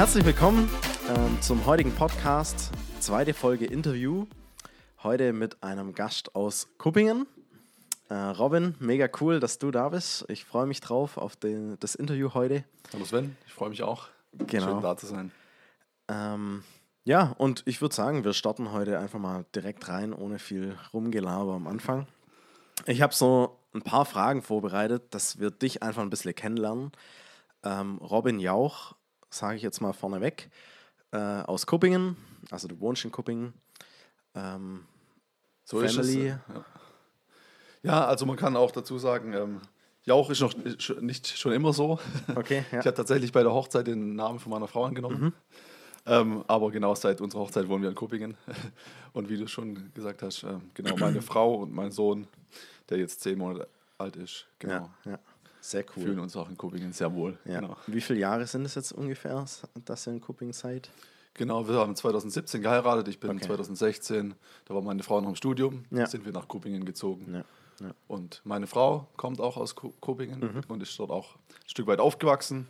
Herzlich willkommen ähm, zum heutigen Podcast, zweite Folge Interview. Heute mit einem Gast aus Kuppingen. Äh, Robin, mega cool, dass du da bist. Ich freue mich drauf auf den, das Interview heute. Hallo Sven, ich freue mich auch. Genau. Schön da zu sein. Ähm, ja, und ich würde sagen, wir starten heute einfach mal direkt rein, ohne viel Rumgelaber am Anfang. Ich habe so ein paar Fragen vorbereitet, dass wir dich einfach ein bisschen kennenlernen. Ähm, Robin Jauch, sage ich jetzt mal vorneweg, äh, aus Kuppingen, also du wohnst in Kuppingen. Ähm, so Family. ist es. Ja. ja. also man kann auch dazu sagen, ähm, Jauch ist noch nicht schon immer so. Okay, ja. Ich habe tatsächlich bei der Hochzeit den Namen von meiner Frau angenommen. Mhm. Ähm, aber genau seit unserer Hochzeit wohnen wir in Kuppingen. Und wie du schon gesagt hast, äh, genau meine Frau und mein Sohn, der jetzt zehn Monate alt ist, genau. Ja, ja. Sehr cool. Fühlen uns auch in Kuppingen sehr wohl. Ja. Genau. Wie viele Jahre sind es jetzt ungefähr, dass ihr in Kuppingen seid? Genau, wir haben 2017 geheiratet, ich bin okay. 2016, da war meine Frau noch im Studium, ja. sind wir nach Kuppingen gezogen. Ja. Ja. Und meine Frau kommt auch aus Kuppingen mhm. und ist dort auch ein Stück weit aufgewachsen.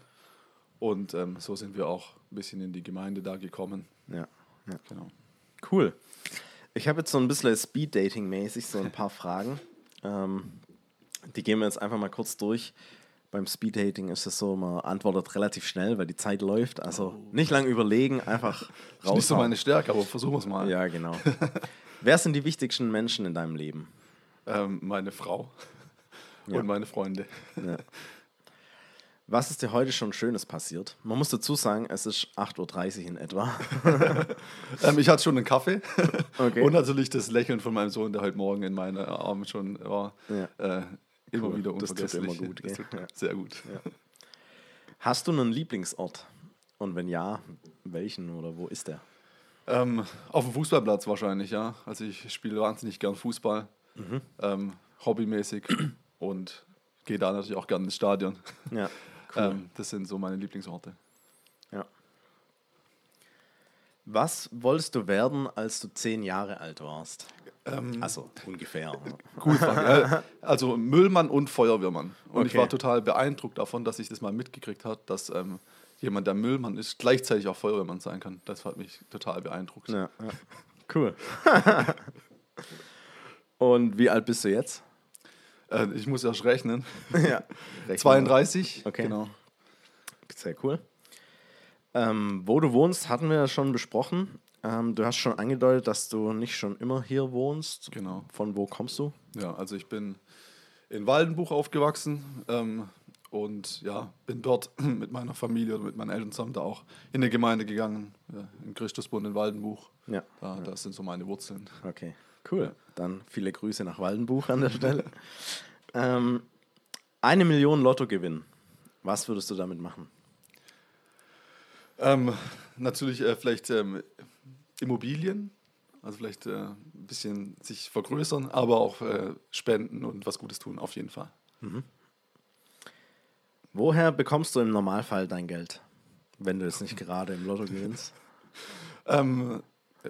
Und ähm, so sind wir auch ein bisschen in die Gemeinde da gekommen. Ja, ja. genau. Cool. Ich habe jetzt so ein bisschen Speed-Dating-mäßig so ein paar Fragen. Ähm, die gehen wir jetzt einfach mal kurz durch. Beim Speed-Dating ist es so, man antwortet relativ schnell, weil die Zeit läuft. Also oh. nicht lange überlegen, einfach raus. Nicht so meine Stärke, aber versuchen wir es mal. Ja, genau. Wer sind die wichtigsten Menschen in deinem Leben? Ähm, meine Frau ja. und meine Freunde. Ja. Was ist dir heute schon Schönes passiert? Man muss dazu sagen, es ist 8.30 Uhr in etwa. ähm, ich hatte schon einen Kaffee okay. und natürlich das Lächeln von meinem Sohn, der heute Morgen in meinen Armen schon war. Ja. Äh, immer cool. wieder unvergesslich. Das tut immer gut. Das tut ja. Sehr gut. Ja. Hast du einen Lieblingsort? Und wenn ja, welchen oder wo ist der? Ähm, auf dem Fußballplatz wahrscheinlich, ja. Also ich spiele wahnsinnig gern Fußball, mhm. ähm, hobbymäßig und gehe da natürlich auch gerne ins Stadion. Ja. Cool. Ähm, das sind so meine Lieblingsorte. Ja. Was wolltest du werden, als du zehn Jahre alt warst? Ähm, also ungefähr. Gut, also Müllmann und Feuerwehrmann. Und okay. ich war total beeindruckt davon, dass ich das mal mitgekriegt habe, dass ähm, jemand, der Müllmann ist, gleichzeitig auch Feuerwehrmann sein kann. Das hat mich total beeindruckt. Ja, ja. Cool. und wie alt bist du jetzt? Äh, ich muss erst rechnen. Ja. 32. Okay. Genau. Sehr cool. Ähm, wo du wohnst, hatten wir ja schon besprochen. Ähm, du hast schon angedeutet, dass du nicht schon immer hier wohnst. Genau. Von wo kommst du? Ja, also ich bin in Waldenbuch aufgewachsen ähm, und ja, bin dort mit meiner Familie und mit meinen Eltern zusammen da auch in die Gemeinde gegangen, ja, im Christusbund in Waldenbuch. Ja. Da, ja. Das sind so meine Wurzeln. Okay. Cool. Dann viele Grüße nach Waldenbuch an der Stelle. ähm, eine Million Lottogewinn. Was würdest du damit machen? Ähm, natürlich äh, vielleicht ähm, Immobilien, also vielleicht äh, ein bisschen sich vergrößern, aber auch äh, spenden und was Gutes tun, auf jeden Fall. Mhm. Woher bekommst du im Normalfall dein Geld, wenn du es nicht gerade im Lotto gewinnst? ähm,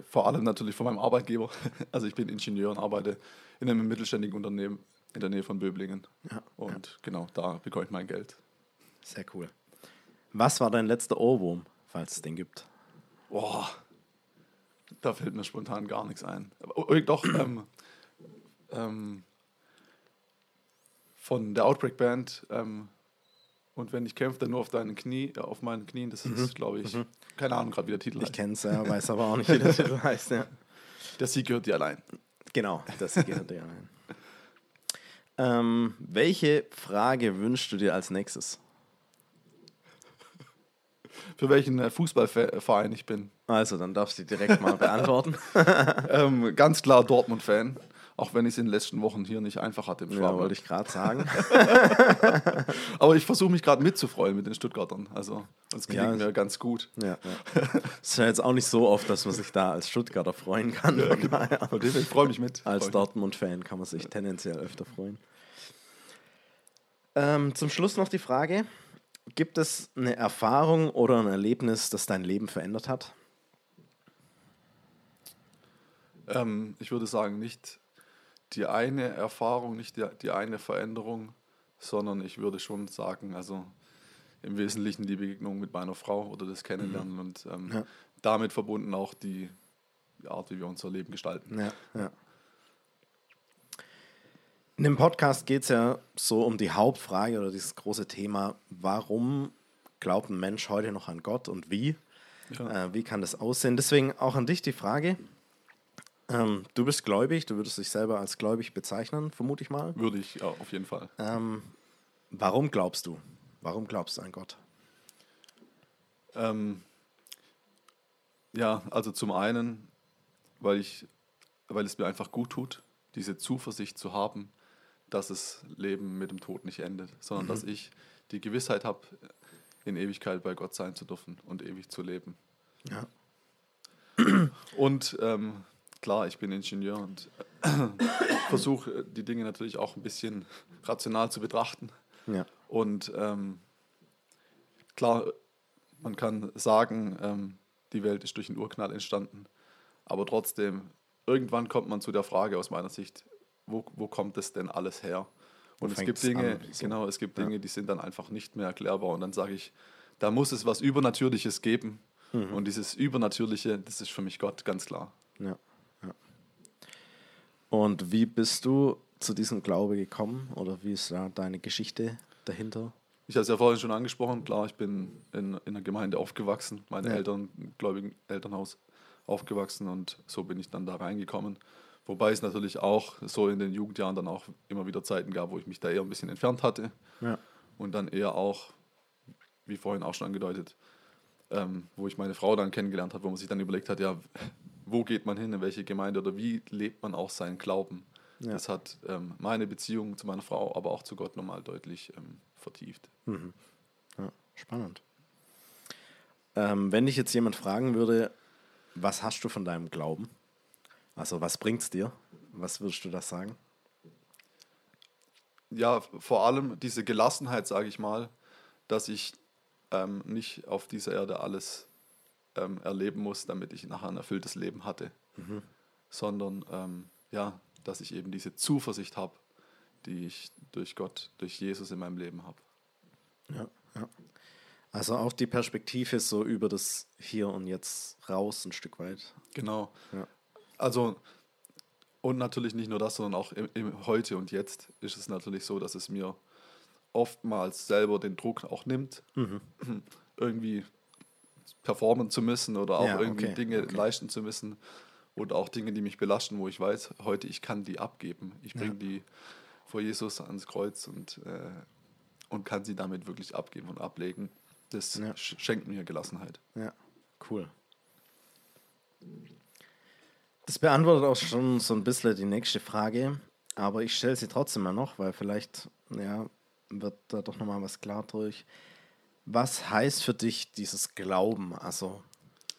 vor allem natürlich von meinem Arbeitgeber. Also ich bin Ingenieur und arbeite in einem mittelständigen Unternehmen in der Nähe von Böblingen. Ja, und ja. genau, da bekomme ich mein Geld. Sehr cool. Was war dein letzter Ohrwurm, falls es den gibt? Boah, da fällt mir spontan gar nichts ein. Aber, oh, doch, ähm, ähm, von der Outbreak Band ähm, und wenn ich kämpfe, dann nur auf deinen Knie, äh, auf meinen Knien. Das ist, mhm. glaube ich, mhm. keine Ahnung gerade, wie der Titel ich heißt. Ich kenne es, ja, weiß aber auch nicht, wie der Titel heißt. Ja. Der Sieg gehört dir allein. Genau, der Sieg gehört dir allein. Ähm, welche Frage wünschst du dir als nächstes? Für welchen äh, Fußballverein ich bin. Also, dann darfst du direkt mal beantworten. ähm, ganz klar Dortmund-Fan. Auch wenn ich es in den letzten Wochen hier nicht einfach hatte im Schwaben. Ja, wollte ich gerade sagen. Aber ich versuche mich gerade mitzufreuen mit den Stuttgartern. Also das gelingt ja, mir ganz gut. Ja, ja. ist ja jetzt auch nicht so oft, dass man sich da als Stuttgarter freuen kann. Ja, genau. Ich freue mich mit. Als Dortmund-Fan kann man sich tendenziell öfter freuen. Ähm, zum Schluss noch die Frage: Gibt es eine Erfahrung oder ein Erlebnis, das dein Leben verändert hat? Ähm, ich würde sagen, nicht die eine Erfahrung, nicht die, die eine Veränderung, sondern ich würde schon sagen, also im Wesentlichen die Begegnung mit meiner Frau oder das Kennenlernen mhm. und ähm, ja. damit verbunden auch die, Art, wie wir unser Leben gestalten. Ja, ja. In dem Podcast geht es ja so um die Hauptfrage oder dieses große Thema, warum glaubt ein Mensch heute noch an Gott und wie? Ja. Äh, wie kann das aussehen? Deswegen auch an dich die Frage, ähm, du bist gläubig, du würdest dich selber als gläubig bezeichnen, vermute ich mal. Würde ich, ja, auf jeden Fall. Ähm, warum glaubst du? Warum glaubst du an Gott? Ähm, ja, also zum einen, weil, ich, weil es mir einfach gut tut, diese Zuversicht zu haben, dass das Leben mit dem Tod nicht endet, sondern mhm. dass ich die Gewissheit habe, in Ewigkeit bei Gott sein zu dürfen und ewig zu leben. Ja. Und ähm, klar, ich bin Ingenieur und versuche äh, die Dinge natürlich auch ein bisschen rational zu betrachten. Ja. Und ähm, klar, man kann sagen, ähm, die Welt ist durch einen Urknall entstanden, aber trotzdem, irgendwann kommt man zu der Frage aus meiner Sicht, wo, wo kommt es denn alles her? Und es gibt Dinge, an, so. genau, es gibt Dinge, ja. die sind dann einfach nicht mehr erklärbar. Und dann sage ich, da muss es was Übernatürliches geben. Mhm. Und dieses Übernatürliche, das ist für mich Gott, ganz klar. Ja. Und wie bist du zu diesem Glaube gekommen oder wie ist da deine Geschichte dahinter? Ich habe es ja vorhin schon angesprochen, klar, ich bin in, in einer Gemeinde aufgewachsen, meine ja. Eltern, gläubigen Elternhaus aufgewachsen und so bin ich dann da reingekommen. Wobei es natürlich auch so in den Jugendjahren dann auch immer wieder Zeiten gab, wo ich mich da eher ein bisschen entfernt hatte. Ja. Und dann eher auch, wie vorhin auch schon angedeutet, ähm, wo ich meine Frau dann kennengelernt habe, wo man sich dann überlegt hat, ja, wo geht man hin, in welche Gemeinde oder wie lebt man auch seinen Glauben. Ja. Das hat ähm, meine Beziehung zu meiner Frau, aber auch zu Gott nochmal deutlich ähm, vertieft. Mhm. Ja, spannend. Ähm, wenn dich jetzt jemand fragen würde, was hast du von deinem Glauben? Also was bringt es dir? Was würdest du das sagen? Ja, vor allem diese Gelassenheit, sage ich mal, dass ich ähm, nicht auf dieser Erde alles ähm, erleben muss, damit ich nachher ein erfülltes Leben hatte, mhm. sondern ähm, ja, dass ich eben diese Zuversicht habe, die ich durch Gott, durch Jesus in meinem Leben habe. Ja, ja. Also auch die Perspektive so über das Hier und Jetzt raus ein Stück weit. Genau. Ja. Also und natürlich nicht nur das, sondern auch im, im, Heute und Jetzt ist es natürlich so, dass es mir oftmals selber den Druck auch nimmt, mhm. irgendwie performen zu müssen oder auch ja, irgendwie okay, Dinge okay. leisten zu müssen oder auch Dinge, die mich belasten, wo ich weiß, heute ich kann die abgeben. Ich bringe ja. die vor Jesus ans Kreuz und, äh, und kann sie damit wirklich abgeben und ablegen. Das ja. schenkt mir Gelassenheit. Ja, cool. Das beantwortet auch schon so ein bisschen die nächste Frage, aber ich stelle sie trotzdem mal noch, weil vielleicht ja, wird da doch nochmal was klar durch. Was heißt für dich dieses Glauben? Also,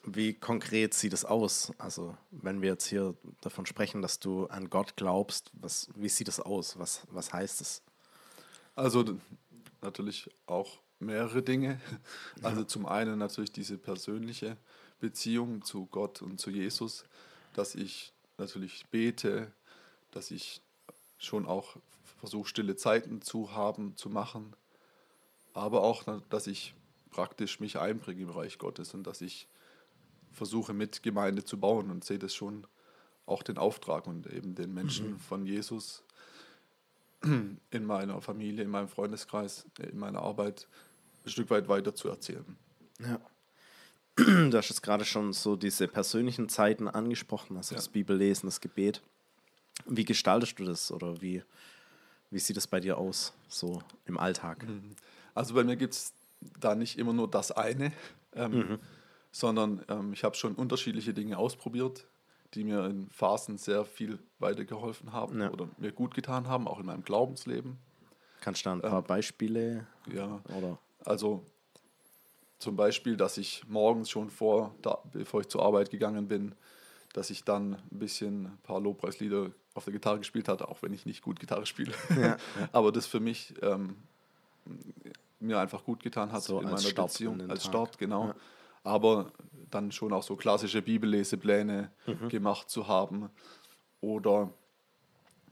wie konkret sieht es aus? Also, wenn wir jetzt hier davon sprechen, dass du an Gott glaubst, was, wie sieht es aus? Was, was heißt es? Also, natürlich auch mehrere Dinge. Also, ja. zum einen natürlich diese persönliche Beziehung zu Gott und zu Jesus, dass ich natürlich bete, dass ich schon auch versuche, stille Zeiten zu haben, zu machen aber auch, dass ich praktisch mich einbringe im Reich Gottes und dass ich versuche, mit Gemeinde zu bauen und sehe das schon auch den Auftrag und eben den Menschen mhm. von Jesus in meiner Familie, in meinem Freundeskreis, in meiner Arbeit ein Stück weit weiter zu erzählen. Ja. Du hast jetzt gerade schon so diese persönlichen Zeiten angesprochen, also ja. das Bibellesen, das Gebet. Wie gestaltest du das oder wie, wie sieht es bei dir aus, so im Alltag? Mhm. Also bei mir gibt es da nicht immer nur das eine, ähm, mhm. sondern ähm, ich habe schon unterschiedliche Dinge ausprobiert, die mir in Phasen sehr viel weitergeholfen haben ja. oder mir gut getan haben, auch in meinem Glaubensleben. Kannst du da ein paar ähm, Beispiele? Ja, oder? also zum Beispiel, dass ich morgens schon vor, da, bevor ich zur Arbeit gegangen bin, dass ich dann ein bisschen ein paar Lobpreislieder auf der Gitarre gespielt hatte, auch wenn ich nicht gut Gitarre spiele. Ja. Aber das für mich ähm, mir einfach gut getan hat so in meiner Start Beziehung, als Tag. Start, genau. Ja. Aber dann schon auch so klassische Bibellesepläne mhm. gemacht zu haben oder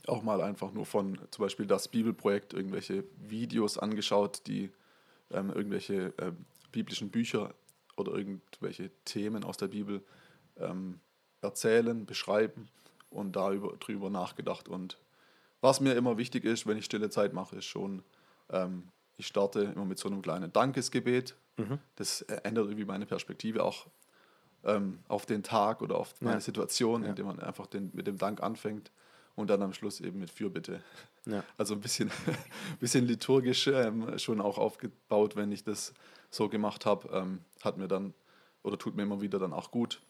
auch mal einfach nur von zum Beispiel das Bibelprojekt irgendwelche Videos angeschaut, die ähm, irgendwelche äh, biblischen Bücher oder irgendwelche Themen aus der Bibel ähm, erzählen, beschreiben und darüber nachgedacht. Und was mir immer wichtig ist, wenn ich stille Zeit mache, ist schon, ähm, ich starte immer mit so einem kleinen Dankesgebet. Mhm. Das ändert irgendwie meine Perspektive auch ähm, auf den Tag oder auf meine ja. Situation, ja. indem man einfach den, mit dem Dank anfängt und dann am Schluss eben mit Fürbitte. Ja. Also ein bisschen, bisschen liturgisch ähm, schon auch aufgebaut, wenn ich das so gemacht habe, ähm, hat mir dann oder tut mir immer wieder dann auch gut.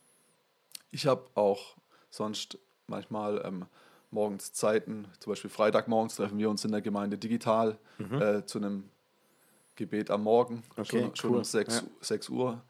Ich habe auch sonst manchmal ähm, morgens Zeiten, zum Beispiel Freitagmorgens treffen wir uns in der Gemeinde digital mhm. äh, zu einem Gebet am Morgen, okay, schon, schon cool. um 6, ja. 6 Uhr.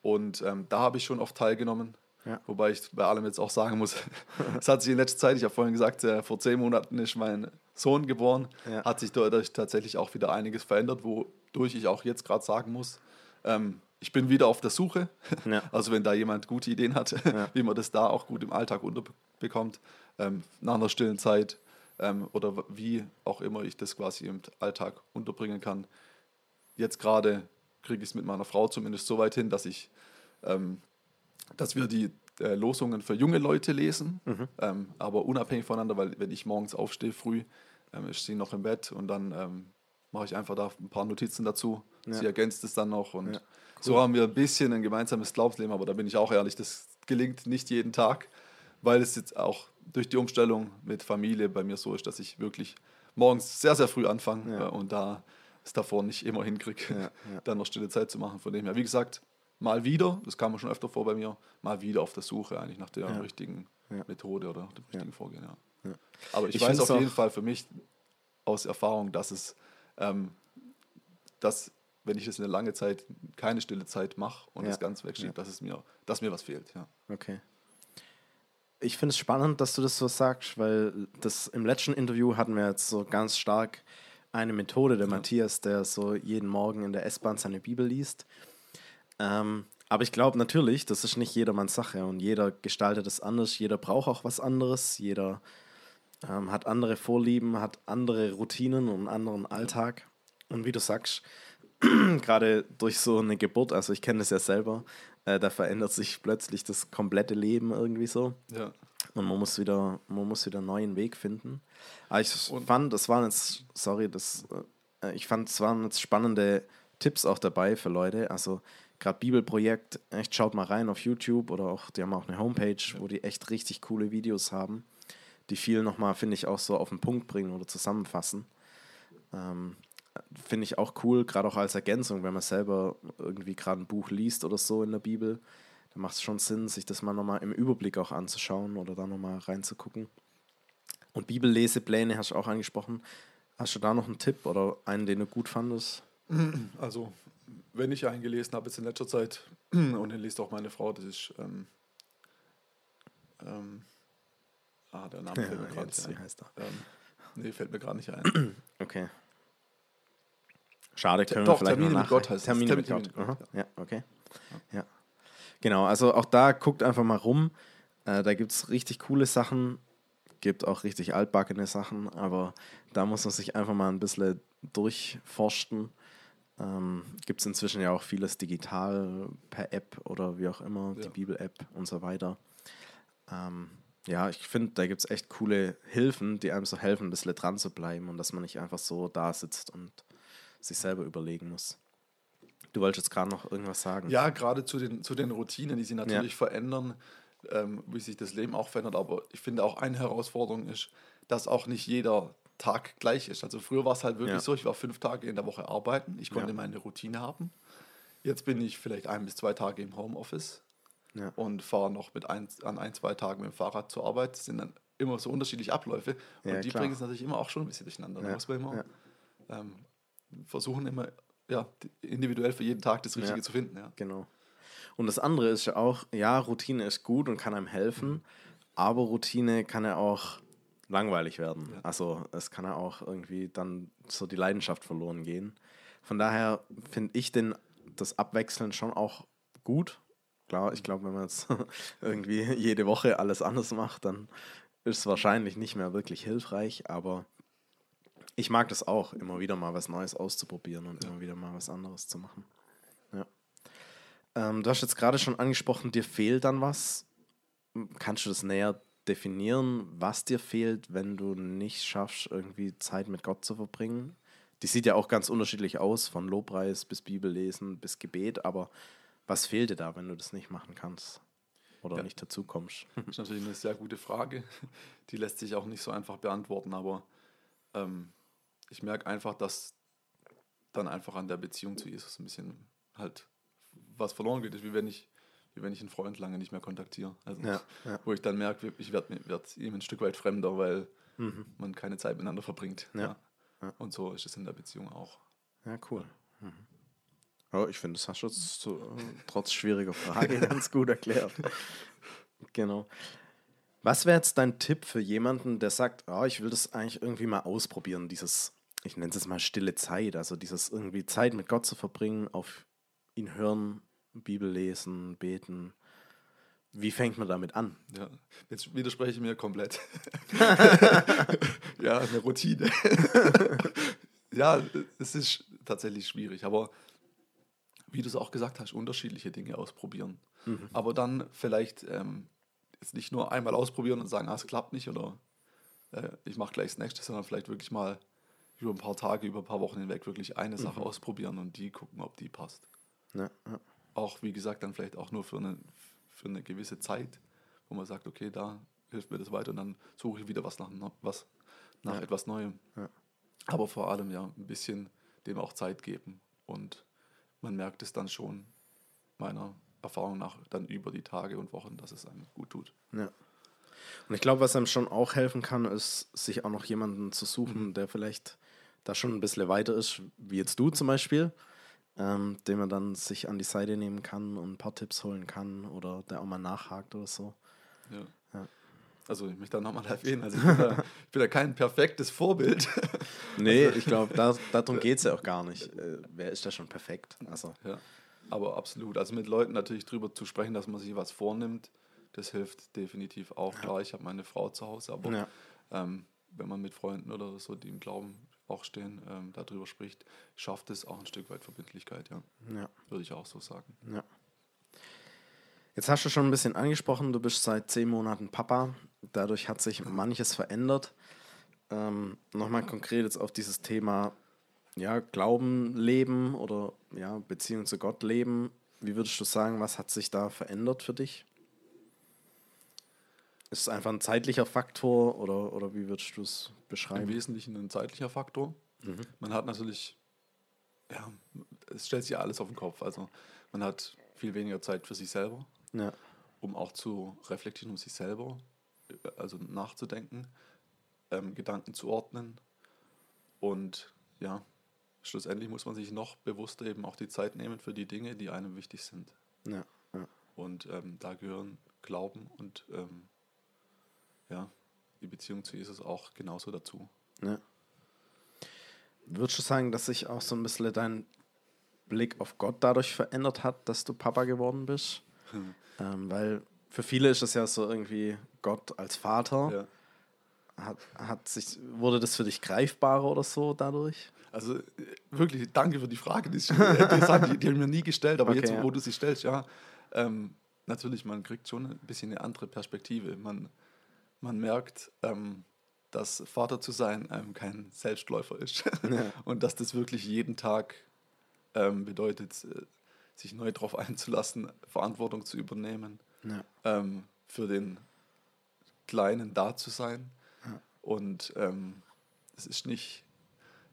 Und ähm, da habe ich schon oft teilgenommen. Ja. Wobei ich bei allem jetzt auch sagen muss, es hat sich in letzter Zeit, ich habe vorhin gesagt, äh, vor zehn Monaten ist mein Sohn geboren, ja. hat sich dadurch tatsächlich auch wieder einiges verändert, wodurch ich auch jetzt gerade sagen muss, ähm, ich bin wieder auf der Suche. Ja. Also wenn da jemand gute Ideen hat, wie man das da auch gut im Alltag unterbekommt, ähm, nach einer stillen Zeit ähm, oder wie auch immer ich das quasi im Alltag unterbringen kann. Jetzt gerade kriege ich es mit meiner Frau zumindest so weit hin, dass ich, ähm, dass wir die äh, Losungen für junge Leute lesen, mhm. Ähm, aber unabhängig voneinander, weil wenn ich morgens aufstehe früh, ähm, ist sie noch im Bett und dann ähm, mache ich einfach da ein paar Notizen dazu. Ja. Sie ergänzt es dann noch und ja. So haben wir ein bisschen ein gemeinsames Glaubensleben, aber da bin ich auch ehrlich, das gelingt nicht jeden Tag, weil es jetzt auch durch die Umstellung mit Familie bei mir so ist, dass ich wirklich morgens sehr, sehr früh anfange ja. Äh, und da es davor nicht immer hinkriege, dann noch stille Zeit zu machen. Von dem her, wie gesagt, mal wieder, das kam schon öfter vor bei mir, mal wieder auf der Suche eigentlich nach der richtigen Methode oder dem richtigen Vorgehen. Aber ich, ich weiß auf jeden Fall für mich aus Erfahrung, dass es ähm, dass wenn ich das eine lange Zeit, keine stille Zeit mache und ja. das ganz wegschiebe, ja. dass, es mir, dass mir was fehlt. Ja. Okay. Ich finde es spannend, dass du das so sagst, weil das im letzten Interview hatten wir jetzt so ganz stark eine Methode, der ja. Matthias, der so jeden Morgen in der S-Bahn seine Bibel liest. Ähm, aber ich glaube natürlich, das ist nicht jedermanns Sache und jeder gestaltet es anders, jeder braucht auch was anderes, jeder ähm, hat andere Vorlieben, hat andere Routinen und einen anderen Alltag. Und wie du sagst, gerade durch so eine Geburt, also ich kenne das ja selber, äh, da verändert sich plötzlich das komplette Leben irgendwie so. Ja. Und man muss wieder, man muss wieder einen neuen Weg finden. Aber ich Und fand, das waren jetzt, sorry, das, äh, ich fand, es waren jetzt spannende Tipps auch dabei für Leute. Also gerade Bibelprojekt, echt schaut mal rein auf YouTube oder auch, die haben auch eine Homepage, ja. wo die echt richtig coole Videos haben, die viel nochmal, finde ich, auch so auf den Punkt bringen oder zusammenfassen. Ähm, finde ich auch cool, gerade auch als Ergänzung, wenn man selber irgendwie gerade ein Buch liest oder so in der Bibel, dann macht es schon Sinn, sich das mal nochmal im Überblick auch anzuschauen oder da nochmal reinzugucken. Und Bibellesepläne hast du auch angesprochen. Hast du da noch einen Tipp oder einen, den du gut fandest? Also, wenn ich einen gelesen habe, jetzt in letzter Zeit, und den liest auch meine Frau, das ist. Ähm, ähm, ah, der Name ja, fällt mir gerade nicht ein. Heißt er. Ähm, nee, fällt mir gerade nicht ein. Okay. Schade, können Doch, wir vielleicht Termine noch mit Gott heißt Termine, mit Gott. Aha. Ja, okay. Ja. Genau, also auch da guckt einfach mal rum. Äh, da gibt es richtig coole Sachen, gibt auch richtig altbackene Sachen, aber da muss man sich einfach mal ein bisschen durchforsten. Ähm, gibt es inzwischen ja auch vieles digital per App oder wie auch immer, ja. die Bibel-App und so weiter. Ähm, ja, ich finde, da gibt es echt coole Hilfen, die einem so helfen, ein bisschen dran zu bleiben und dass man nicht einfach so da sitzt und sich selber überlegen muss. Du wolltest jetzt gerade noch irgendwas sagen. Ja, gerade zu den, zu den Routinen, die sich natürlich ja. verändern, ähm, wie sich das Leben auch verändert. Aber ich finde auch eine Herausforderung ist, dass auch nicht jeder Tag gleich ist. Also früher war es halt wirklich ja. so, ich war fünf Tage in der Woche arbeiten, ich konnte ja. meine Routine haben. Jetzt bin ich vielleicht ein bis zwei Tage im Homeoffice. ja. und fahre noch mit ein, an ein, zwei Tagen mit dem Fahrrad zur Arbeit. Das sind dann immer so unterschiedliche Abläufe und die klar. bringen es natürlich immer auch schon ein bisschen durcheinander. Da muss man immer ähm, versuchen, immer ja, individuell für jeden Tag das Richtige zu finden. Ja. Genau. Und das andere ist ja auch, ja, Routine ist gut und kann einem helfen, mhm. aber Routine kann ja auch langweilig werden. Ja. Also es kann ja auch irgendwie dann so die Leidenschaft verloren gehen. Von daher finde ich den, das Abwechseln schon auch gut. Klar, ich glaube, wenn man jetzt irgendwie jede Woche alles anders macht, dann ist es wahrscheinlich nicht mehr wirklich hilfreich, aber ich mag das auch, immer wieder mal was Neues auszuprobieren und ja. immer wieder mal was anderes zu machen. Ja. Ähm, du hast jetzt gerade schon angesprochen, dir fehlt dann was. Kannst du das näher definieren, was dir fehlt, wenn du nicht schaffst, irgendwie Zeit mit Gott zu verbringen? Die sieht ja auch ganz unterschiedlich aus, von Lobpreis bis Bibellesen bis Gebet, aber was fehlt dir da, wenn du das nicht machen kannst oder ja. nicht dazu kommst? Das ist natürlich eine sehr gute Frage. Die lässt sich auch nicht so einfach beantworten, aber ähm, ich merke einfach, dass dann einfach an der Beziehung zu Jesus ein bisschen halt was verloren geht. Ist wie wenn ich, wie wenn ich einen Freund lange nicht mehr kontaktiere. Also, ja, ja. Wo ich dann merke, ich werde werd ihm ein Stück weit fremder, weil mhm. man keine Zeit miteinander verbringt. Ja. Und so ist es in der Beziehung auch. Ja, cool. Mhm. Oh, ich finde, das hast du jetzt so, äh, trotz schwieriger Frage ganz gut erklärt. Genau. Was wäre jetzt dein Tipp für jemanden, der sagt, oh, ich will das eigentlich irgendwie mal ausprobieren, dieses ich nenne es jetzt mal stille Zeit, also dieses irgendwie Zeit mit Gott zu verbringen, auf ihn hören, Bibel lesen, beten. Wie fängt man damit an? Ja, jetzt widerspreche ich mir komplett. ja, eine Routine. ja, es ist tatsächlich schwierig, aber wie du es auch gesagt hast, unterschiedliche Dinge ausprobieren. Mhm. Aber dann vielleicht ähm, jetzt nicht nur einmal ausprobieren und sagen, ah, es klappt nicht oder äh, ich mache gleich das nächste, sondern vielleicht wirklich mal über ein paar Tage, über ein paar Wochen hinweg wirklich eine Sache mhm. ausprobieren und die gucken, ob die passt. Ja, ja. Auch, wie gesagt, dann vielleicht auch nur für eine, für eine gewisse Zeit, wo man sagt, okay, da hilft mir das weiter und dann suche ich wieder was nach, was, nach ja. etwas Neuem. Aber vor allem ja ein bisschen dem auch Zeit geben und man merkt es dann schon meiner Erfahrung nach dann über die Tage und Wochen, dass es einem gut tut. Ja. Und ich glaube, was einem schon auch helfen kann, ist, sich auch noch jemanden zu suchen, mhm. der vielleicht da schon ein bisschen weiter ist, wie jetzt du zum Beispiel, ähm, den man dann sich an die Seite nehmen kann und ein paar Tipps holen kann oder der auch mal nachhakt oder so. Ja. ja. Also ich möchte da nochmal erwähnen, also ich bin, da, ich bin da kein perfektes Vorbild. nee, also, ich glaube, da, darum geht es ja auch gar nicht. Äh, wer ist da schon perfekt? Also. Ja, aber absolut. Also mit Leuten natürlich drüber zu sprechen, dass man sich was vornimmt, das hilft definitiv auch. Ja. Klar, ich habe meine Frau zu Hause, aber ja. ähm, wenn man mit Freunden oder so, die im Glauben auch stehen, ähm, darüber spricht, schafft es auch ein Stück weit Verbindlichkeit, ja. ja. Würde ich auch so sagen. Ja. Jetzt hast du schon ein bisschen angesprochen, du bist seit zehn Monaten Papa. Dadurch hat sich manches verändert. Ähm, Nochmal konkret jetzt auf dieses Thema ja, Glauben leben oder ja, Beziehung zu Gott leben. Wie würdest du sagen, was hat sich da verändert für dich? Ist es einfach ein zeitlicher Faktor oder, oder wie würdest du es beschreiben? Im Wesentlichen ein zeitlicher Faktor. Mhm. Man hat natürlich, ja, es stellt sich alles auf den Kopf. Also man hat viel weniger Zeit für sich selber, ja. um auch zu reflektieren, um sich selber, also nachzudenken, ähm, Gedanken zu ordnen. Und ja, schlussendlich muss man sich noch bewusster eben auch die Zeit nehmen für die Dinge, die einem wichtig sind. Ja, ja. Und ähm, da gehören Glauben und ähm, ja, die Beziehung zu Jesus auch genauso dazu. Ja. Würdest du sagen, dass sich auch so ein bisschen dein Blick auf Gott dadurch verändert hat, dass du Papa geworden bist? Hm. Ähm, weil für viele ist das ja so irgendwie Gott als Vater. Ja. Hat, hat sich, wurde das für dich greifbarer oder so dadurch? Also äh, wirklich, danke für die Frage. Die, die, die, die haben mir nie gestellt, aber okay, jetzt, wo ja. du sie stellst, ja, ähm, natürlich, man kriegt schon ein bisschen eine andere Perspektive. Man, man merkt, ähm, dass Vater zu sein ähm, kein Selbstläufer ist. Ja. Und dass das wirklich jeden Tag ähm, bedeutet, äh, sich neu darauf einzulassen, Verantwortung zu übernehmen, ja. ähm, für den Kleinen da zu sein. Ja. Und ähm, es ist nicht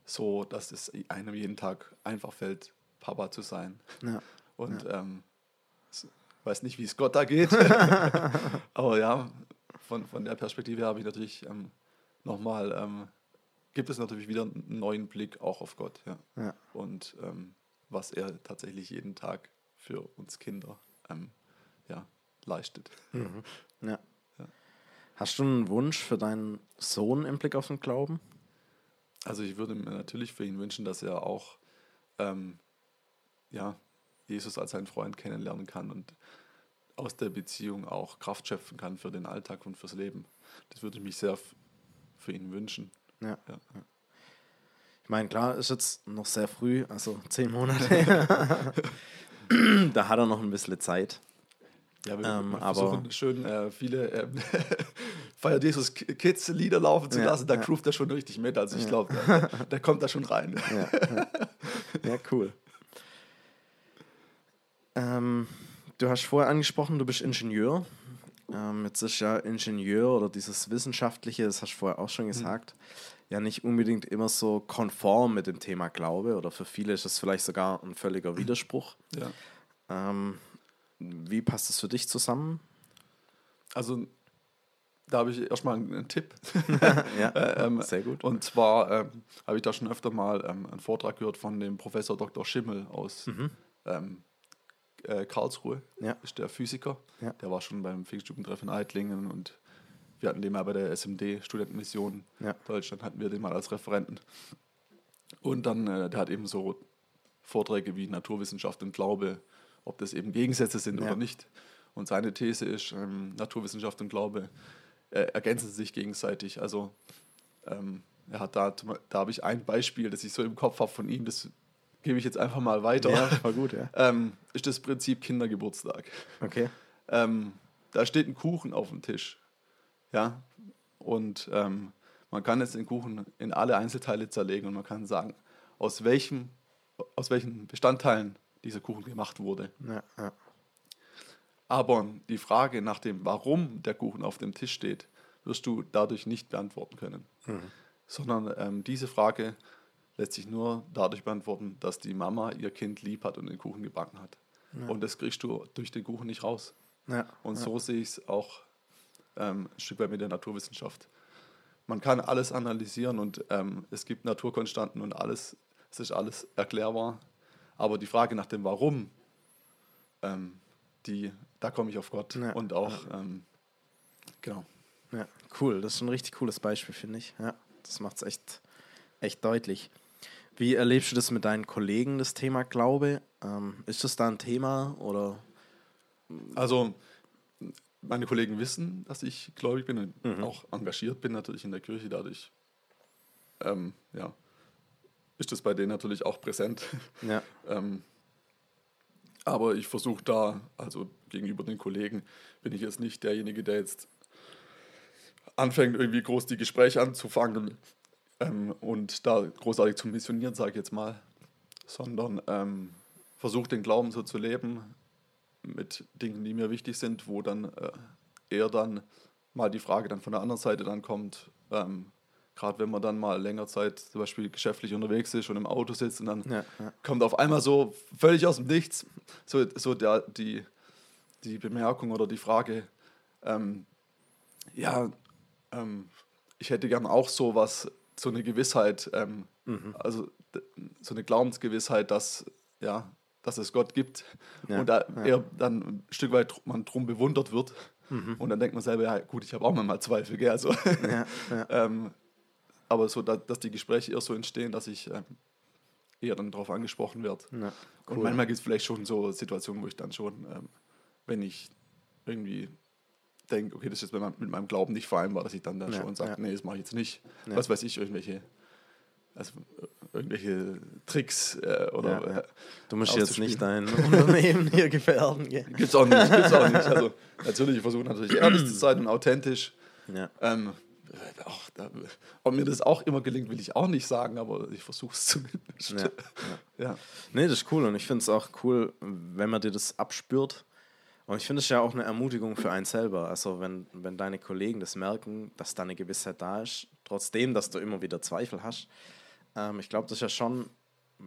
so, dass es einem jeden Tag einfach fällt, Papa zu sein. Und ähm, weiß nicht, wie es Gott da geht. Aber ja, von, von der Perspektive habe ich natürlich ähm, nochmal, ähm, gibt es natürlich wieder einen neuen Blick auch auf Gott. Ja. ja. Und ähm, was er tatsächlich jeden Tag für uns Kinder ähm, ja, leistet. Mhm. Ja. ja. Hast du einen Wunsch für deinen Sohn im Blick auf den Glauben? Also ich würde mir natürlich für ihn wünschen, dass er auch ähm, ja, Jesus als seinen Freund kennenlernen kann und aus der Beziehung auch Kraft schöpfen kann für den Alltag und fürs Leben. Das würde ich mich sehr für ihn wünschen. Ja. ja. Ich meine, klar, ist jetzt noch sehr früh, also zehn Monate. da hat er noch ein bisschen Zeit. Ja, wir, ähm, wir versuchen aber schön äh, viele äh, Feiert Jesus Kids Lieder laufen zu ja, lassen, da ja. groovt er schon richtig mit. Also ich ja. glaube, der, der, kommt da schon rein. Ja, ja. cool. Ähm, du hast vorher angesprochen, du bist Ingenieur. Ähm, jetzt ist ja Ingenieur oder dieses Wissenschaftliche, das hast du vorher auch schon mhm. gesagt, mhm. ja nicht unbedingt immer so konform mit dem Thema Glaube oder für viele ist das vielleicht sogar ein völliger Widerspruch. Ja. Ähm, wie passt das für dich zusammen? Also da habe ich erstmal einen Tipp. ja, äh, ähm, sehr gut. Und zwar ähm, habe ich da schon öfter mal ähm, einen Vortrag gehört von dem Professor Dr. Schimmel aus mhm. Äh, Karlsruhe. Ja. Ist der Physiker. Ja. Der war schon beim Pfingstjugendtreffen Eitlingen und wir hatten den mal bei der SMD, Studentenmission ja. Deutschland, hatten wir den mal als Referenten. Und dann, äh, der hat eben so Vorträge wie Naturwissenschaft und Glaube, ob das eben Gegensätze sind oder nicht. Und seine These ist, ähm, Naturwissenschaft und Glaube äh, ergänzen sich gegenseitig. Also ähm, er hat da, da habe ich ein Beispiel, das ich so im Kopf habe von ihm, das gebe ich jetzt einfach mal weiter. Ja, war gut, ja. ähm, ist das Prinzip Kindergeburtstag. Okay. Ähm, da steht ein Kuchen auf dem Tisch. Ja. Und ähm, man kann jetzt den Kuchen in alle Einzelteile zerlegen und man kann sagen, aus welchem, aus welchen Bestandteilen dieser Kuchen gemacht wurde. Ja, ja. Aber die Frage nach dem, warum der Kuchen auf dem Tisch steht, wirst du dadurch nicht beantworten können. Mhm. Sondern ähm, diese Frage lässt sich nur dadurch beantworten, dass die Mama ihr Kind lieb hat und den Kuchen gebacken hat. Ja. Und das kriegst du durch den Kuchen nicht raus. Ja. Und so sehe ich es auch ähm, ein Stück weit mit der Naturwissenschaft. Man kann alles analysieren und ähm, es gibt Naturkonstanten und alles, es ist alles erklärbar. Aber die Frage nach dem Warum, ähm, die da komme ich auf Gott ja. und auch, ähm, genau. Ja, cool. Das ist ein richtig cooles Beispiel, finde ich. Ja, das macht es echt, echt deutlich. Wie erlebst du das mit deinen Kollegen, das Thema Glaube? Ähm, ist das da ein Thema oder? Also, meine Kollegen wissen, dass ich gläubig bin und mhm. auch engagiert bin natürlich in der Kirche. Dadurch, ähm, ja, ist das bei denen natürlich auch präsent. Ja. ähm, aber ich versuche da, also gegenüber den Kollegen, bin ich jetzt nicht derjenige, der jetzt anfängt, irgendwie groß die Gespräche anzufangen ähm, und da großartig zu missionieren, sage ich jetzt mal, sondern ähm, versuche den Glauben so zu leben mit Dingen, die mir wichtig sind, wo dann äh, eher dann mal die Frage dann von der anderen Seite dann kommt, ähm, Gerade wenn man dann mal länger Zeit zum Beispiel geschäftlich unterwegs ist und im Auto sitzt und dann ja, ja. kommt auf einmal so völlig aus dem Nichts so, so der, die, die Bemerkung oder die Frage, ähm, ja, ähm, ich hätte gern auch so was, so eine Gewissheit, ähm, mhm. also so eine Glaubensgewissheit, dass, ja, dass es Gott gibt ja, und da er dann ein Stück weit man drum bewundert wird. Mhm. Und dann denkt man selber, ja gut, ich habe auch mal Zweifel, gell? Also, ja, ja. ähm, aber so, dass die Gespräche eher so entstehen, dass ich ähm, eher dann darauf angesprochen werde. Ja, cool. Und manchmal gibt es vielleicht schon so Situationen, wo ich dann schon, ähm, wenn ich irgendwie denke, okay, das ist jetzt mit meinem Glauben nicht vereinbar, dass ich dann, dann ja, schon sage, ja. nee, das mache ich jetzt nicht. Ja. Was weiß ich, irgendwelche, also irgendwelche Tricks äh, oder. Äh, du musst jetzt nicht dein Unternehmen hier gefährden. Gell? Gibt's auch nicht, gibt's auch nicht. Also natürlich, ich versuche natürlich ehrlich zu sein und authentisch. Ähm, auch, da, ob mir das auch immer gelingt, will ich auch nicht sagen, aber ich versuche es zumindest. Ja, ja. ja. Nee, das ist cool und ich finde es auch cool, wenn man dir das abspürt. Und ich finde es ja auch eine Ermutigung für einen selber. Also, wenn, wenn deine Kollegen das merken, dass da eine Gewissheit da ist, trotzdem, dass du immer wieder Zweifel hast. Ähm, ich glaube, das ist ja schon,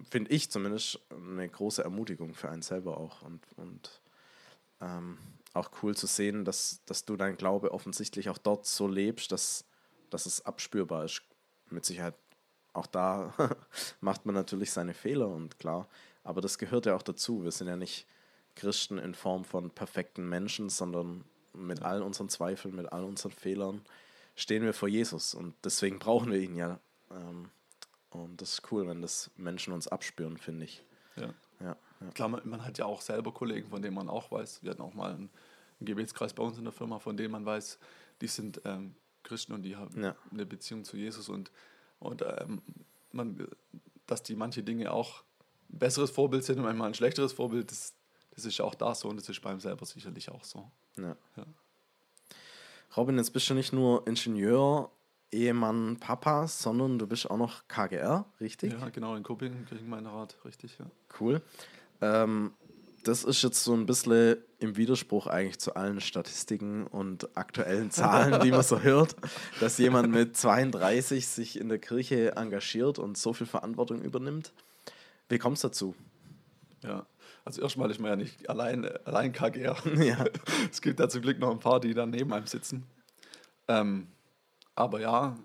finde ich zumindest, eine große Ermutigung für einen selber auch. Und, und ähm, auch cool zu sehen, dass, dass du dein Glaube offensichtlich auch dort so lebst, dass, dass es abspürbar ist. Mit Sicherheit auch da macht man natürlich seine Fehler und klar, aber das gehört ja auch dazu. Wir sind ja nicht Christen in Form von perfekten Menschen, sondern mit all unseren Zweifeln, mit all unseren Fehlern stehen wir vor Jesus und deswegen brauchen wir ihn ja. Ähm, und das ist cool, wenn das Menschen uns abspüren, finde ich. Ja. Ja, ja. Klar, man, man, hat ja auch selber Kollegen, von denen man auch weiß. Wir hatten auch mal einen, einen Gebetskreis bei uns in der Firma, von denen man weiß, die sind ähm, Christen und die haben ja. eine Beziehung zu Jesus und, und ähm, man, dass die manche Dinge auch ein besseres Vorbild sind und manchmal ein schlechteres Vorbild, das, das ist auch da so und das ist beim selber sicherlich auch so. Ja. ja. Robin, jetzt bist du nicht nur Ingenieur, Ehemann, Papa, sondern du bist auch noch KGR, richtig? Ja, genau, in Kopingen, Kirchengemeinderat, richtig, ja. Cool. Ähm, das ist jetzt so ein bisschen im Widerspruch eigentlich zu allen Statistiken und aktuellen Zahlen, die man so hört, dass jemand mit 32 sich in der Kirche engagiert und so viel Verantwortung übernimmt. Wie kommt es dazu? Ja, also erstmal ist man ja nicht allein, allein KGR. Ja. es gibt da zum Glück noch ein paar, die dann neben einem sitzen. Ähm, aber ja,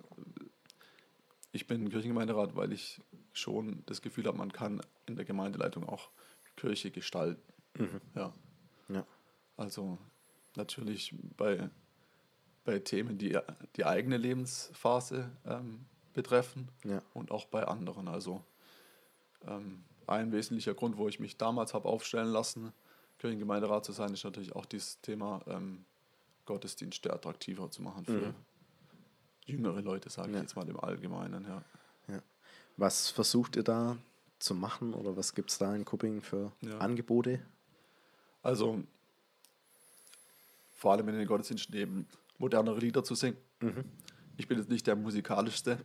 ich bin Kirchengemeinderat, weil ich schon das Gefühl habe, man kann in der Gemeindeleitung auch Kirche gestalten. Mhm. Ja. ja. Also natürlich bei, bei Themen, die die eigene Lebensphase ähm, betreffen ja. und auch bei anderen. Also ähm, ein wesentlicher Grund, wo ich mich damals habe aufstellen lassen, Kirchengemeinderat zu sein, ist natürlich auch dieses Thema ähm, Gottesdienste attraktiver zu machen für mhm. jüngere Leute, sage ich ja. jetzt mal im Allgemeinen. Ja. ja. Was versucht ihr da zu machen oder was gibt es da in Kupping für ja. Angebote? Also vor allem in den Gottesdiensten eben modernere Lieder zu singen. Mhm. Ich bin jetzt nicht der musikalischste,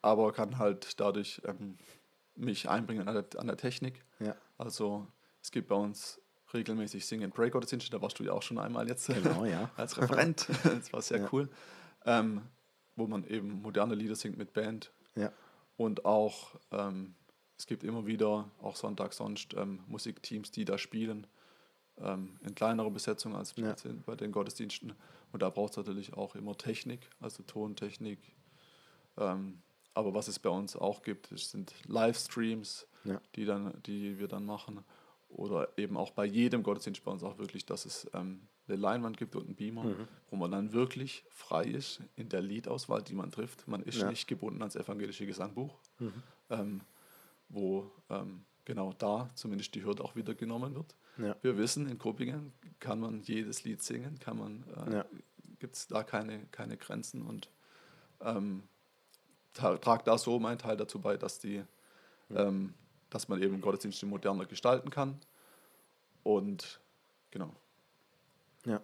aber kann halt dadurch ähm, mich einbringen an der, an der Technik. Ja. Also es gibt bei uns regelmäßig Sing and Pray Gottesdienste, da warst du ja auch schon einmal jetzt genau, ja. als Referent. das war sehr ja. cool. Ähm, wo man eben moderne Lieder singt mit Band. Ja. Und auch, ähm, es gibt immer wieder, auch Sonntag sonst, ähm, Musikteams, die da spielen. Ähm, in kleinerer Besetzung als ja. bei den Gottesdiensten. Und da braucht es natürlich auch immer Technik, also Tontechnik, ähm, aber was es bei uns auch gibt, sind Livestreams, ja. die, dann, die wir dann machen. Oder eben auch bei jedem Gottesdienst bei uns auch wirklich, dass es ähm, eine Leinwand gibt und einen Beamer, mhm. wo man dann wirklich frei ist in der Liedauswahl, die man trifft. Man ist ja. nicht gebunden ans evangelische Gesangbuch, mhm. ähm, wo ähm, genau da zumindest die Hürde auch wieder genommen wird. Ja. Wir wissen, in Kopingen kann man jedes Lied singen, kann man, äh, gibt es da keine, keine Grenzen und ähm, trage da so meinen Teil dazu bei, dass die, ähm, dass man eben Gottesdienste moderner gestalten kann. Und genau. Ja.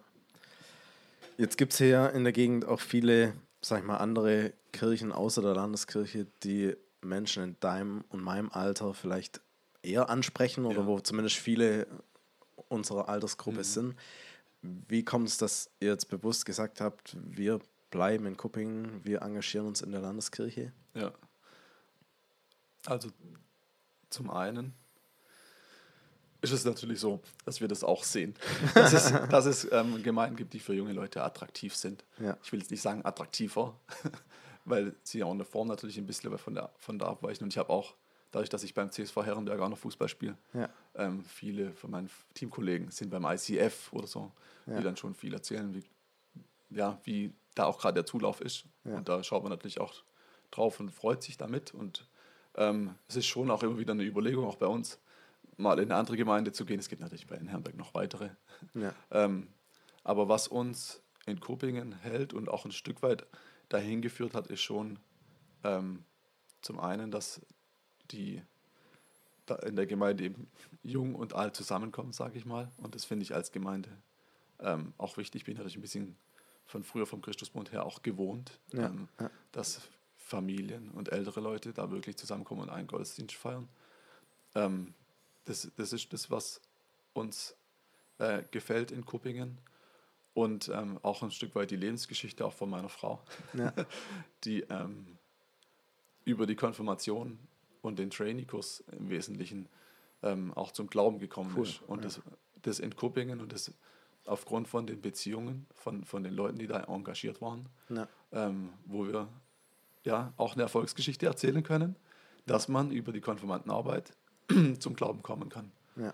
Jetzt gibt es hier in der Gegend auch viele, sag ich mal, andere Kirchen außer der Landeskirche, die Menschen in deinem und meinem Alter vielleicht eher ansprechen oder ja. wo zumindest viele unserer Altersgruppe mhm. sind. Wie kommt es, dass ihr jetzt bewusst gesagt habt, wir bleiben in Kuppingen, wir engagieren uns in der Landeskirche? Ja. Also zum einen ist es natürlich so, dass wir das auch sehen, dass es, dass es ähm, Gemeinden gibt, die für junge Leute attraktiv sind. Ja. Ich will jetzt nicht sagen attraktiver, weil sie auch in der Form natürlich ein bisschen von der, von der abweichen. Und ich habe auch, dadurch, dass ich beim CSV Herrenberg auch noch Fußball spiele, ja. ähm, viele von meinen Teamkollegen sind beim ICF oder so, ja. die dann schon viel erzählen, wie, ja, wie da auch gerade der Zulauf ist. Ja. Und da schaut man natürlich auch drauf und freut sich damit. Und ähm, es ist schon auch immer wieder eine Überlegung, auch bei uns, mal in eine andere Gemeinde zu gehen. Es gibt natürlich bei Herrenberg noch weitere. Ja. ähm, aber was uns in Kopingen hält und auch ein Stück weit dahin geführt hat, ist schon ähm, zum einen, dass die da in der Gemeinde eben jung und alt zusammenkommen, sage ich mal. Und das finde ich als Gemeinde ähm, auch wichtig. Ich bin natürlich ein bisschen von früher vom Christusbund her auch gewohnt, ja, ähm, ja. dass Familien und ältere Leute da wirklich zusammenkommen und einen Gottesdienst feiern. Ähm, das, das ist das, was uns äh, gefällt in Kuppingen und ähm, auch ein Stück weit die Lebensgeschichte auch von meiner Frau, ja. die ähm, über die Konfirmation und den Trainee-Kurs im Wesentlichen ähm, auch zum Glauben gekommen cool. ist. Und das, das in Kuppingen und das aufgrund von den Beziehungen von, von den Leuten, die da engagiert waren, ja. ähm, wo wir ja auch eine Erfolgsgeschichte erzählen können, dass man über die Konfirmandenarbeit zum Glauben kommen kann. Ja.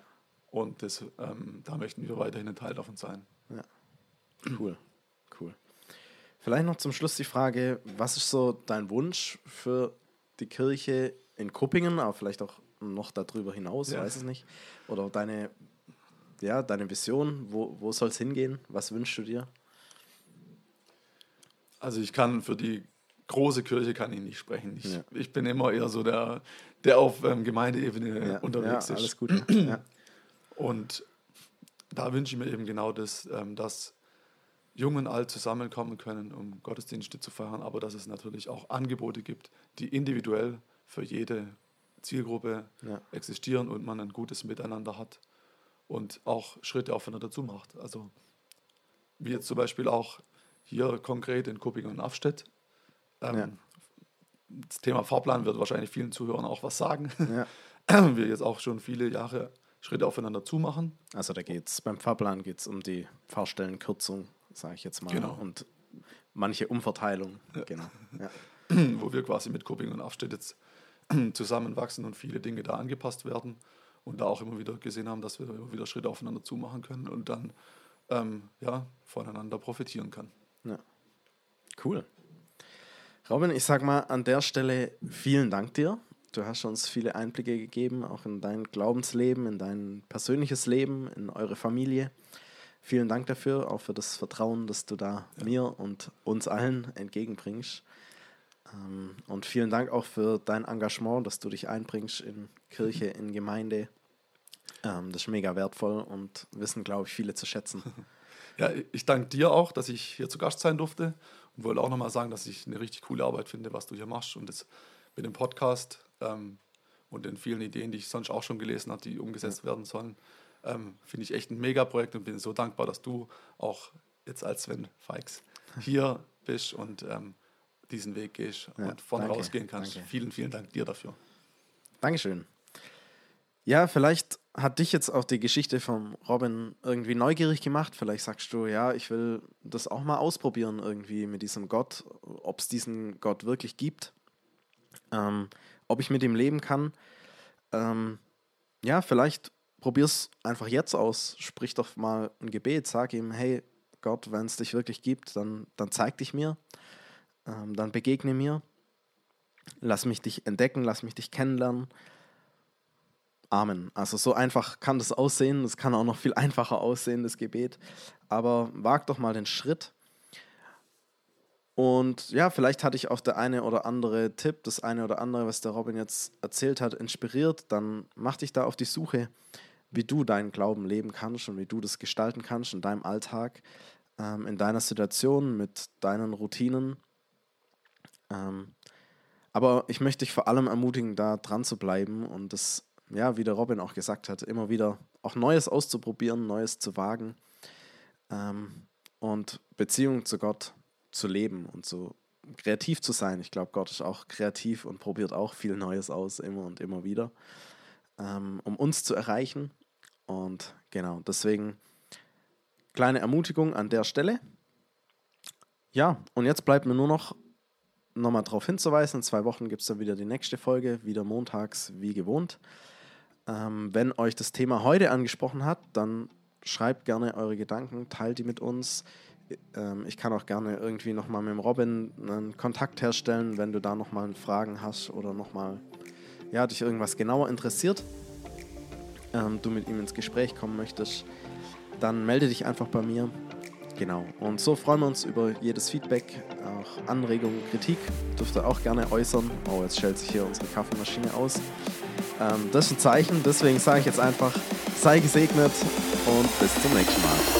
Und das, ähm, da möchten wir weiterhin ein Teil davon sein. Ja. Cool, cool. Vielleicht noch zum Schluss die Frage, was ist so dein Wunsch für die Kirche in Kuppingen, aber vielleicht auch noch darüber hinaus, ja. weiß es nicht. Oder deine, ja, deine Vision, wo, wo soll es hingehen? Was wünschst du dir? Also ich kann für die große Kirche kann ich nicht sprechen. Ich, ja. ich bin immer eher so der, der auf ähm, Gemeindeebene ja. unterwegs ja, ist. Alles gut. Und da wünsche ich mir eben genau das, ähm, dass Jung und Alt zusammenkommen können, um Gottesdienste zu feiern, aber dass es natürlich auch Angebote gibt, die individuell für jede Zielgruppe ja. existieren und man ein gutes Miteinander hat und auch Schritte aufeinander zumacht. Also wie jetzt zum Beispiel auch hier konkret in Kuppingen und Afstedt. Ähm, ja. Das Thema Fahrplan wird wahrscheinlich vielen Zuhörern auch was sagen. Ja. Wir jetzt auch schon viele Jahre Schritte aufeinander zumachen. Also da geht es, beim Fahrplan geht es um die Fahrstellenkürzung, sage ich jetzt mal. Genau. Und manche Umverteilung. Ja. Genau. Wo wir quasi mit Kuppingen und Afstedt jetzt zusammenwachsen und viele Dinge da angepasst werden und da auch immer wieder gesehen haben, dass wir immer wieder Schritte aufeinander zumachen können und dann ähm, ja, voneinander profitieren kann. Ja. Cool. Robin, ich sag mal an der Stelle vielen Dank dir. Du hast uns viele Einblicke gegeben, auch in dein Glaubensleben, in dein persönliches Leben, in eure Familie. Vielen Dank dafür, auch für das Vertrauen, das du da ja. mir und uns allen entgegenbringst. Ähm, und vielen Dank auch für dein Engagement, dass du dich einbringst in Kirche, in Gemeinde. Ähm, das ist mega wertvoll und wissen, glaube ich, viele zu schätzen. Ja, ich danke dir auch, dass ich hier zu Gast sein durfte und wollte auch nochmal sagen, dass ich eine richtig coole Arbeit finde, was du hier machst und das mit dem Podcast ähm, und den vielen Ideen, die ich sonst auch schon gelesen habe, die umgesetzt ja. werden sollen, ähm, finde ich echt ein Mega-Projekt und bin so dankbar, dass du auch jetzt als Sven Feix hier bist und ähm, diesen Weg gehst ja, und vorne danke, rausgehen kannst. Danke. Vielen, vielen Dank dir dafür. Dankeschön. Ja, vielleicht hat dich jetzt auch die Geschichte von Robin irgendwie neugierig gemacht. Vielleicht sagst du, ja, ich will das auch mal ausprobieren irgendwie mit diesem Gott, ob es diesen Gott wirklich gibt, ähm, ob ich mit ihm leben kann. Ähm, ja, vielleicht probier es einfach jetzt aus. Sprich doch mal ein Gebet, sag ihm, hey Gott, wenn es dich wirklich gibt, dann, dann zeig dich mir ähm, dann begegne mir. Lass mich dich entdecken, lass mich dich kennenlernen. Amen. Also so einfach kann das aussehen. Es kann auch noch viel einfacher aussehen, das Gebet. Aber wag doch mal den Schritt. Und ja, vielleicht hatte ich auch der eine oder andere Tipp, das eine oder andere, was der Robin jetzt erzählt hat, inspiriert. Dann mach dich da auf die Suche, wie du deinen Glauben leben kannst und wie du das gestalten kannst in deinem Alltag, ähm, in deiner Situation, mit deinen Routinen. Ähm, aber ich möchte dich vor allem ermutigen, da dran zu bleiben und das, ja, wie der Robin auch gesagt hat, immer wieder auch Neues auszuprobieren, Neues zu wagen ähm, und Beziehung zu Gott zu leben und so kreativ zu sein. Ich glaube, Gott ist auch kreativ und probiert auch viel Neues aus, immer und immer wieder, ähm, um uns zu erreichen. Und genau, deswegen kleine Ermutigung an der Stelle. Ja, und jetzt bleibt mir nur noch nochmal darauf hinzuweisen, in zwei Wochen gibt es dann wieder die nächste Folge, wieder montags wie gewohnt. Ähm, wenn euch das Thema heute angesprochen hat, dann schreibt gerne eure Gedanken, teilt die mit uns. Ähm, ich kann auch gerne irgendwie nochmal mit dem Robin einen Kontakt herstellen, wenn du da nochmal Fragen hast oder nochmal, ja, dich irgendwas genauer interessiert, ähm, du mit ihm ins Gespräch kommen möchtest, dann melde dich einfach bei mir. Genau. Und so freuen wir uns über jedes Feedback, auch Anregungen, Kritik. Dürft ihr auch gerne äußern. Oh, jetzt stellt sich hier unsere Kaffeemaschine aus. Ähm, das ist ein Zeichen, deswegen sage ich jetzt einfach, sei gesegnet und bis zum nächsten Mal.